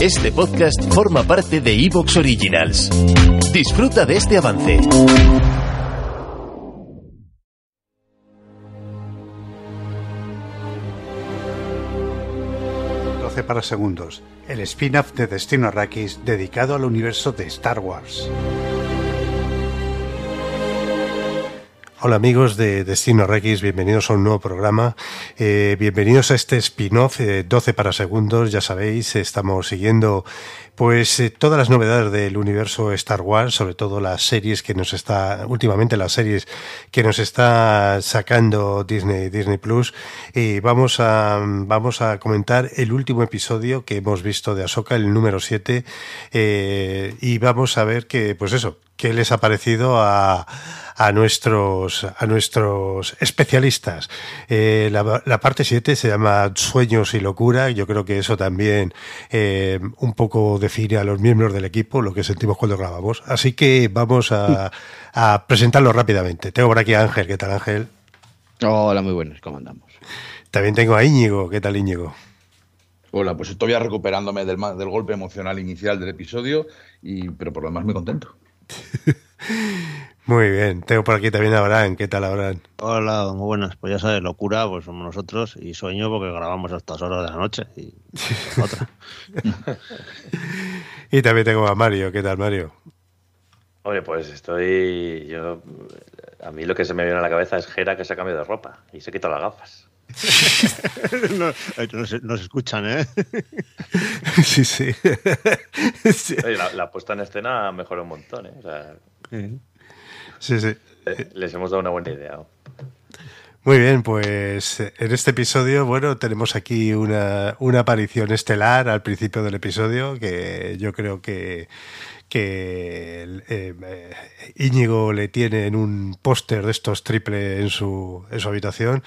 Este podcast forma parte de Evox Originals. Disfruta de este avance. para segundos, el spin-off de Destino Arrakis dedicado al universo de Star Wars. Hola amigos de Destino Rex, bienvenidos a un nuevo programa. Eh, bienvenidos a este spin-off 12 para segundos. Ya sabéis, estamos siguiendo pues eh, todas las novedades del universo Star Wars, sobre todo las series que nos está, últimamente las series que nos está sacando Disney, Disney Plus. Y vamos a, vamos a comentar el último episodio que hemos visto de Ahsoka, el número 7. Eh, y vamos a ver que, pues eso, qué les ha parecido a, a nuestros, a nuestros especialistas. Eh, la, la, parte 7 se llama Sueños y Locura. Yo creo que eso también eh, un poco define a los miembros del equipo, lo que sentimos cuando grabamos. Así que vamos a, a presentarlo rápidamente. Tengo por aquí a Ángel. ¿Qué tal, Ángel? Hola, muy buenos. ¿Cómo andamos? También tengo a Íñigo. ¿Qué tal, Íñigo? Hola, pues estoy ya recuperándome del, del golpe emocional inicial del episodio, y, pero por lo demás muy contento. Muy bien, tengo por aquí también a Abraham. ¿Qué tal, Abraham? Hola, muy buenas. Pues ya sabes, locura, pues somos nosotros y sueño porque grabamos a estas horas de la noche y otra. y también tengo a Mario. ¿Qué tal, Mario? Oye, pues estoy. Yo. A mí lo que se me viene a la cabeza es Jera que se ha cambiado de ropa y se quita las gafas. no, nos, escuchan, ¿eh? sí, sí. Oye, la, la, puesta en escena mejora un montón, ¿eh? O sea, sí, sí. Les hemos dado una buena idea. Muy bien, pues en este episodio, bueno, tenemos aquí una, una aparición estelar al principio del episodio que yo creo que que eh, Íñigo le tiene en un póster de estos triple en su, en su habitación.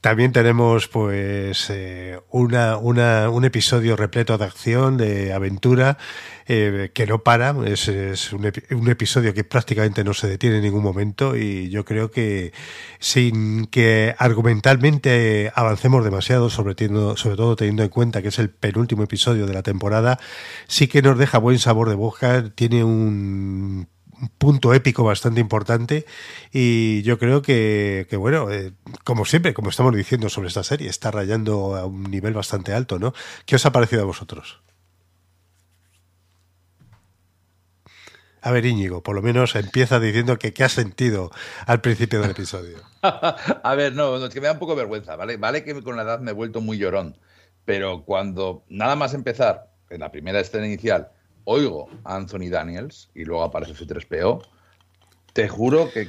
También tenemos pues eh, una, una, un episodio repleto de acción, de aventura, eh, que no para. Es, es un, un, episodio que prácticamente no se detiene en ningún momento y yo creo que sin que argumentalmente avancemos demasiado, sobre, sobre todo teniendo en cuenta que es el penúltimo episodio de la temporada, sí que nos deja buen sabor de boca, tiene un punto épico bastante importante y yo creo que, bueno, eh, como siempre, como estamos diciendo sobre esta serie, está rayando a un nivel bastante alto, ¿no? ¿Qué os ha parecido a vosotros? A ver, Íñigo, por lo menos empieza diciendo que qué has sentido al principio del episodio. a ver, no, no, es que me da un poco vergüenza, ¿vale? Vale que con la edad me he vuelto muy llorón, pero cuando nada más empezar, en la primera escena inicial, oigo a Anthony Daniels y luego aparece C3PO, te juro que,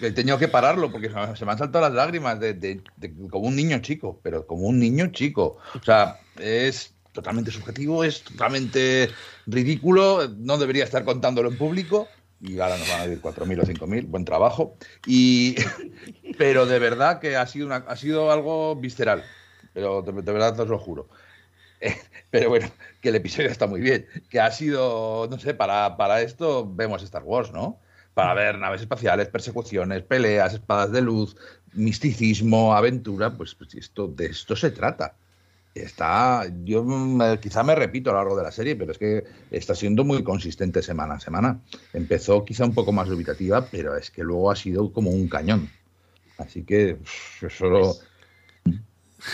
he tenido que pararlo porque se me han saltado las lágrimas de, de, como un niño chico, pero como un niño chico. O sea, es totalmente subjetivo, es totalmente ridículo, no debería estar contándolo en público. Y ahora nos van a decir 4.000 o 5.000, buen trabajo. Y, pero de verdad que ha sido, una, ha sido algo visceral. Pero de, verdad os lo juro. pero bueno, que el episodio está muy bien. Que ha sido, no sé, para, para esto vemos Star Wars, ¿no? Para ver naves espaciales, persecuciones, peleas, espadas de luz, misticismo, aventura, pues, pues esto, de esto se trata está, yo quizá me repito a lo largo de la serie, pero es que está siendo muy consistente semana a semana. Empezó quizá un poco más dubitativa, pero es que luego ha sido como un cañón. Así que solo...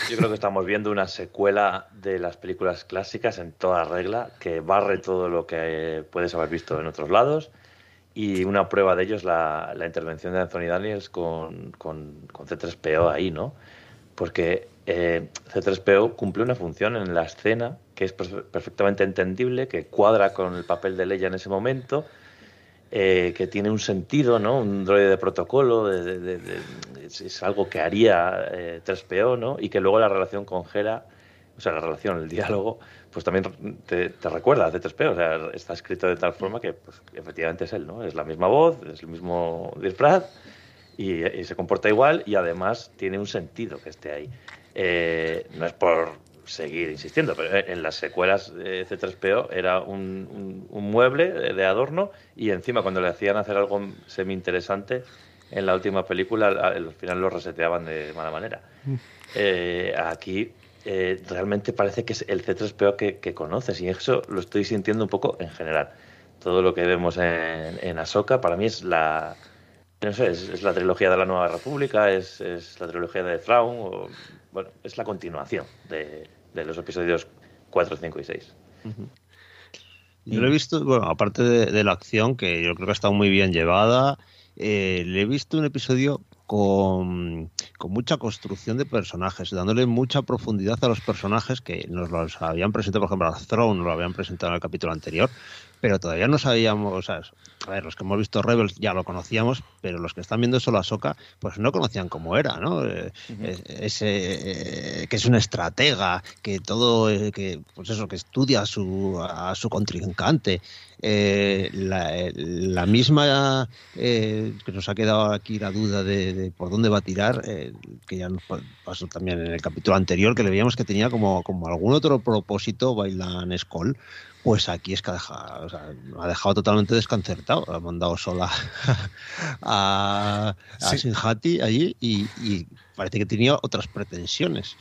Yo creo que estamos viendo una secuela de las películas clásicas en toda regla, que barre todo lo que puedes haber visto en otros lados. Y una prueba de ello es la, intervención de Anthony Daniels con, con, con C3PO ahí, ¿no? Porque eh, C3PO cumple una función en la escena que es perfectamente entendible, que cuadra con el papel de Leia en ese momento, eh, que tiene un sentido, ¿no? Un droide de protocolo, es, algo que haría 3PO, eh, ¿no? Y que luego la relación con Hera o sea, la relación, el diálogo, pues también te, recuerda a C3PO, o sea, está escrito de tal forma que pues, efectivamente es él, ¿no? Es la misma voz, es el mismo disfraz y, se comporta igual y además tiene un sentido que esté ahí. Eh, no es por seguir insistiendo, pero en las secuelas de C3PO era un, mueble de adorno y encima cuando le hacían hacer algo semi interesante en la última película al final lo reseteaban de mala manera. Mm. Eh, aquí eh, realmente parece que es el C3PO que, que, conoces y eso lo estoy sintiendo un poco en general. Todo lo que vemos en, en Ahsoka para mí es la, no sé, es, la trilogía de la Nueva República, es, es la trilogía de Thrawn, o, bueno, es la continuación de, de los episodios 4, 5 y 6. Yo lo he visto, bueno, aparte de, la acción, que yo creo que ha estado muy bien llevada, eh, le he visto un episodio con, con, mucha construcción de personajes, dándole mucha profundidad a los personajes que nos los habían presentado, por ejemplo, a Throne, nos lo habían presentado en el capítulo anterior, pero todavía no sabíamos, o sea, a ver, los que hemos visto Rebels ya lo conocíamos, pero los que están viendo solo a Soka, pues no conocían cómo era, ¿no? Eh, ese, eh, que es una estratega, que todo, eh, que, pues eso, que estudia a su, a su contrincante. La, misma que nos ha quedado aquí la duda de, por dónde va a tirar, que ya nos pasó también en el capítulo anterior, que le veíamos que tenía como, como algún otro propósito Bailan Skoll pues aquí es que ha dejado, ha dejado totalmente desconcertado. Ha mandado sola a, a Sinjati allí y, parece que tenía otras pretensiones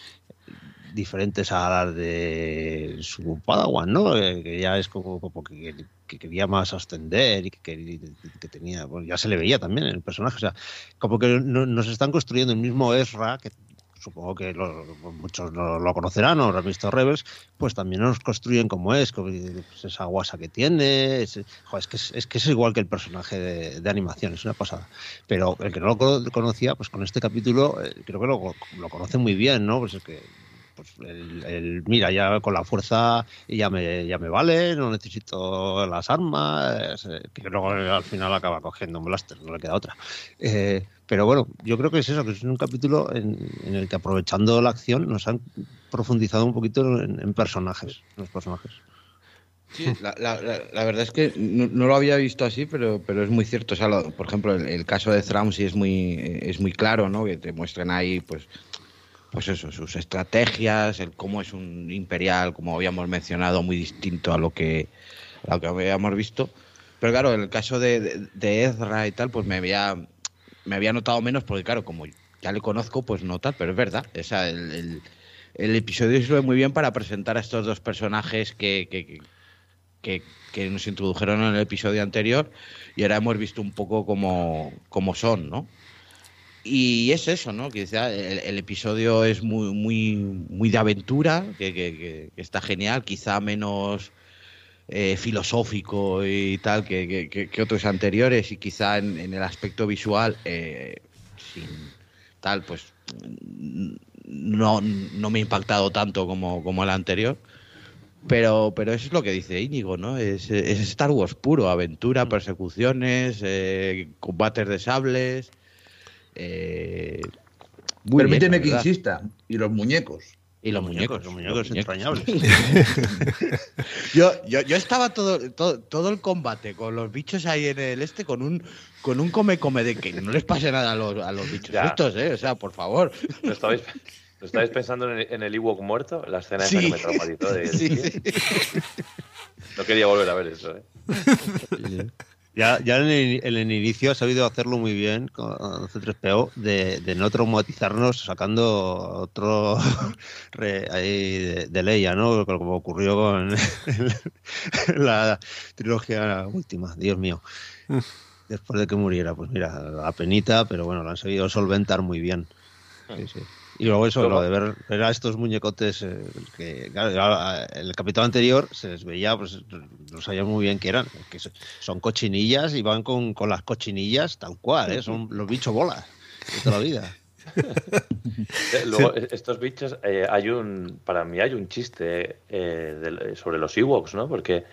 diferentes a las de su Padawan, ¿no? Eh, que ya es como, que, quería más ascender y que, tenía, ya se le veía también en el personaje, o sea, como que nos están construyendo el mismo Ezra que supongo que muchos lo, conocerán o han visto Rebels, pues también nos construyen como es, pues esa guasa que tiene, es, que es, que es igual que el personaje de, animación, es una pasada. Pero el que no lo conocía, pues con este capítulo eh, creo que lo, lo conoce muy bien, ¿no? Pues es que pues el, mira, ya con la fuerza ya me, ya me vale, no necesito las armas, eh, que luego al final acaba cogiendo un blaster, no le queda otra. Eh, pero bueno, yo creo que es eso, que es un capítulo en, el que aprovechando la acción nos han profundizado un poquito en, personajes, los personajes. Sí, la, verdad es que no, lo había visto así, pero, pero es muy cierto. O sea, por ejemplo, el, caso de Thrawn sí es muy, es muy claro, ¿no? Que te muestran ahí, pues, pues eso, sus estrategias, el cómo es un imperial, como habíamos mencionado, muy distinto a lo que, a lo que habíamos visto. Pero claro, en el caso de, Ezra y tal, pues me había, me había notado menos, porque claro, como ya le conozco, pues no tal, pero es verdad. O sea, el, el, episodio sirve muy bien para presentar a estos dos personajes que, que, que, que, nos introdujeron en el episodio anterior y ahora hemos visto un poco cómo, cómo son, ¿no? Y es eso, ¿no? Que el, episodio es muy, muy, muy de aventura, que, está genial, quizá menos eh, filosófico y tal que, otros anteriores, y quizá en, el aspecto visual, eh, sin tal, pues no, no me ha impactado tanto como, como el anterior. Pero, pero eso es lo que dice Íñigo, ¿no? Es, es Star Wars puro, aventura, persecuciones, eh, combates de sables eh, Permíteme que insista. Y los muñecos. Y los, muñecos, los muñecos, entrañables. yo, yo, yo, estaba todo, todo, el combate con los bichos ahí en el este con un con un come come de que no les pase nada a los, a los bichos estos, ¿eh? O sea, por favor. ¿Lo estabais, pensando en el, en el Ewok muerto? La escena esa que me traumatizó. De, sí, No quería volver a ver eso, ¿eh? Ya, ya en, el, inicio ha sabido hacerlo muy bien con C3PO de, no traumatizarnos sacando otro ahí de, Leia, ¿no? Como ocurrió con la trilogía última, Dios mío. Después de que muriera, pues mira, la penita, pero bueno, lo han sabido solventar muy bien. Sí, sí. Y luego eso, lo de ver, a estos muñecotes, eh, que claro, el capítulo anterior se les veía, pues no sabía muy bien qué eran, que son cochinillas y van con, con las cochinillas tal cual, ¿eh? son los bichos bolas de toda la vida. Eh, luego, estos bichos, hay un, para mí hay un chiste sobre los Ewoks, ¿no? Porque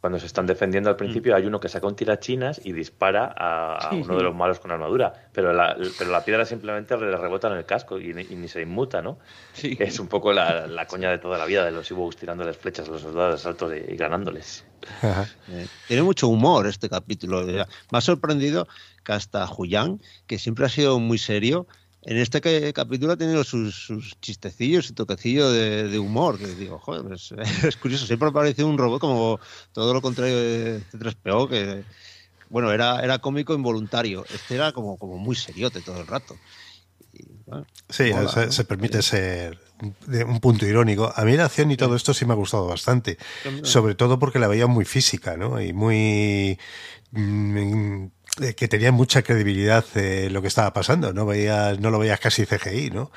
cuando se están defendiendo al principio, hay uno que saca un tirachinas y dispara a, uno de los malos con armadura, pero la, pero la piedra simplemente le rebota en el casco y, ni se inmuta, ¿no? Sí. Es un poco la, coña de toda la vida de los Ewoks tirándoles flechas a los soldados altos y, ganándoles. Eh, tiene mucho humor este capítulo. Me ha sorprendido que hasta Julián, que siempre ha sido muy serio, en este capítulo ha tenido sus, chistecillos y toquecillo de, humor, que digo, joder, es, curioso, siempre ha parecido un robot como todo lo contrario de C3PO, que bueno, era, era cómico involuntario, este era como, como muy seriote todo el rato. sí, se, permite ser un, punto irónico. A mí la acción y todo esto sí me ha gustado bastante, sobre todo porque la veía muy física, ¿no? Y muy... Eh, que tenía mucha credibilidad eh, lo que estaba pasando, no veías, no lo veías casi CGI, ¿no?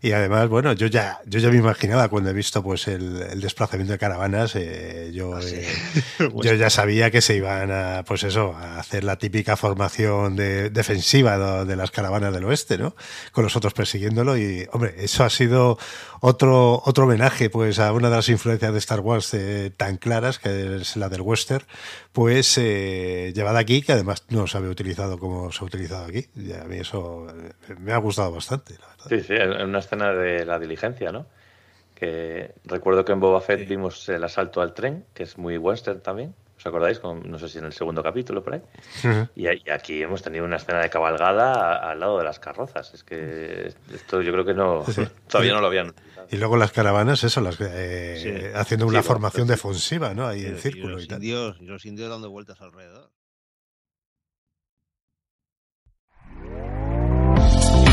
Y además, bueno, yo ya, yo ya me imaginaba cuando he visto pues el, desplazamiento de caravanas, eh, yo, ah, yo ya sabía que se iban a, pues eso, a hacer la típica formación de, defensiva de, las caravanas del oeste, ¿no? Con los otros persiguiéndolo y, hombre, eso ha sido otro, otro homenaje, pues, a una de las influencias de Star Wars tan claras, que es la del western, pues, llevada aquí, que además no se había utilizado como se ha utilizado aquí. Y a mí eso eh, me ha gustado bastante, la verdad. Sí, sí, en una escena de la diligencia, ¿no? Que recuerdo que en Boba Fett vimos el asalto al tren, que es muy western también. ¿Os acordáis? no sé si en el segundo capítulo por ahí. y, aquí hemos tenido una escena de cabalgada al lado de las carrozas. Es que esto yo creo que no todavía no lo habían. Y luego las caravanas, eso, las eh, haciendo una formación defensiva, ¿no? Ahí en círculo y, los indios, y los indios dando vueltas alrededor.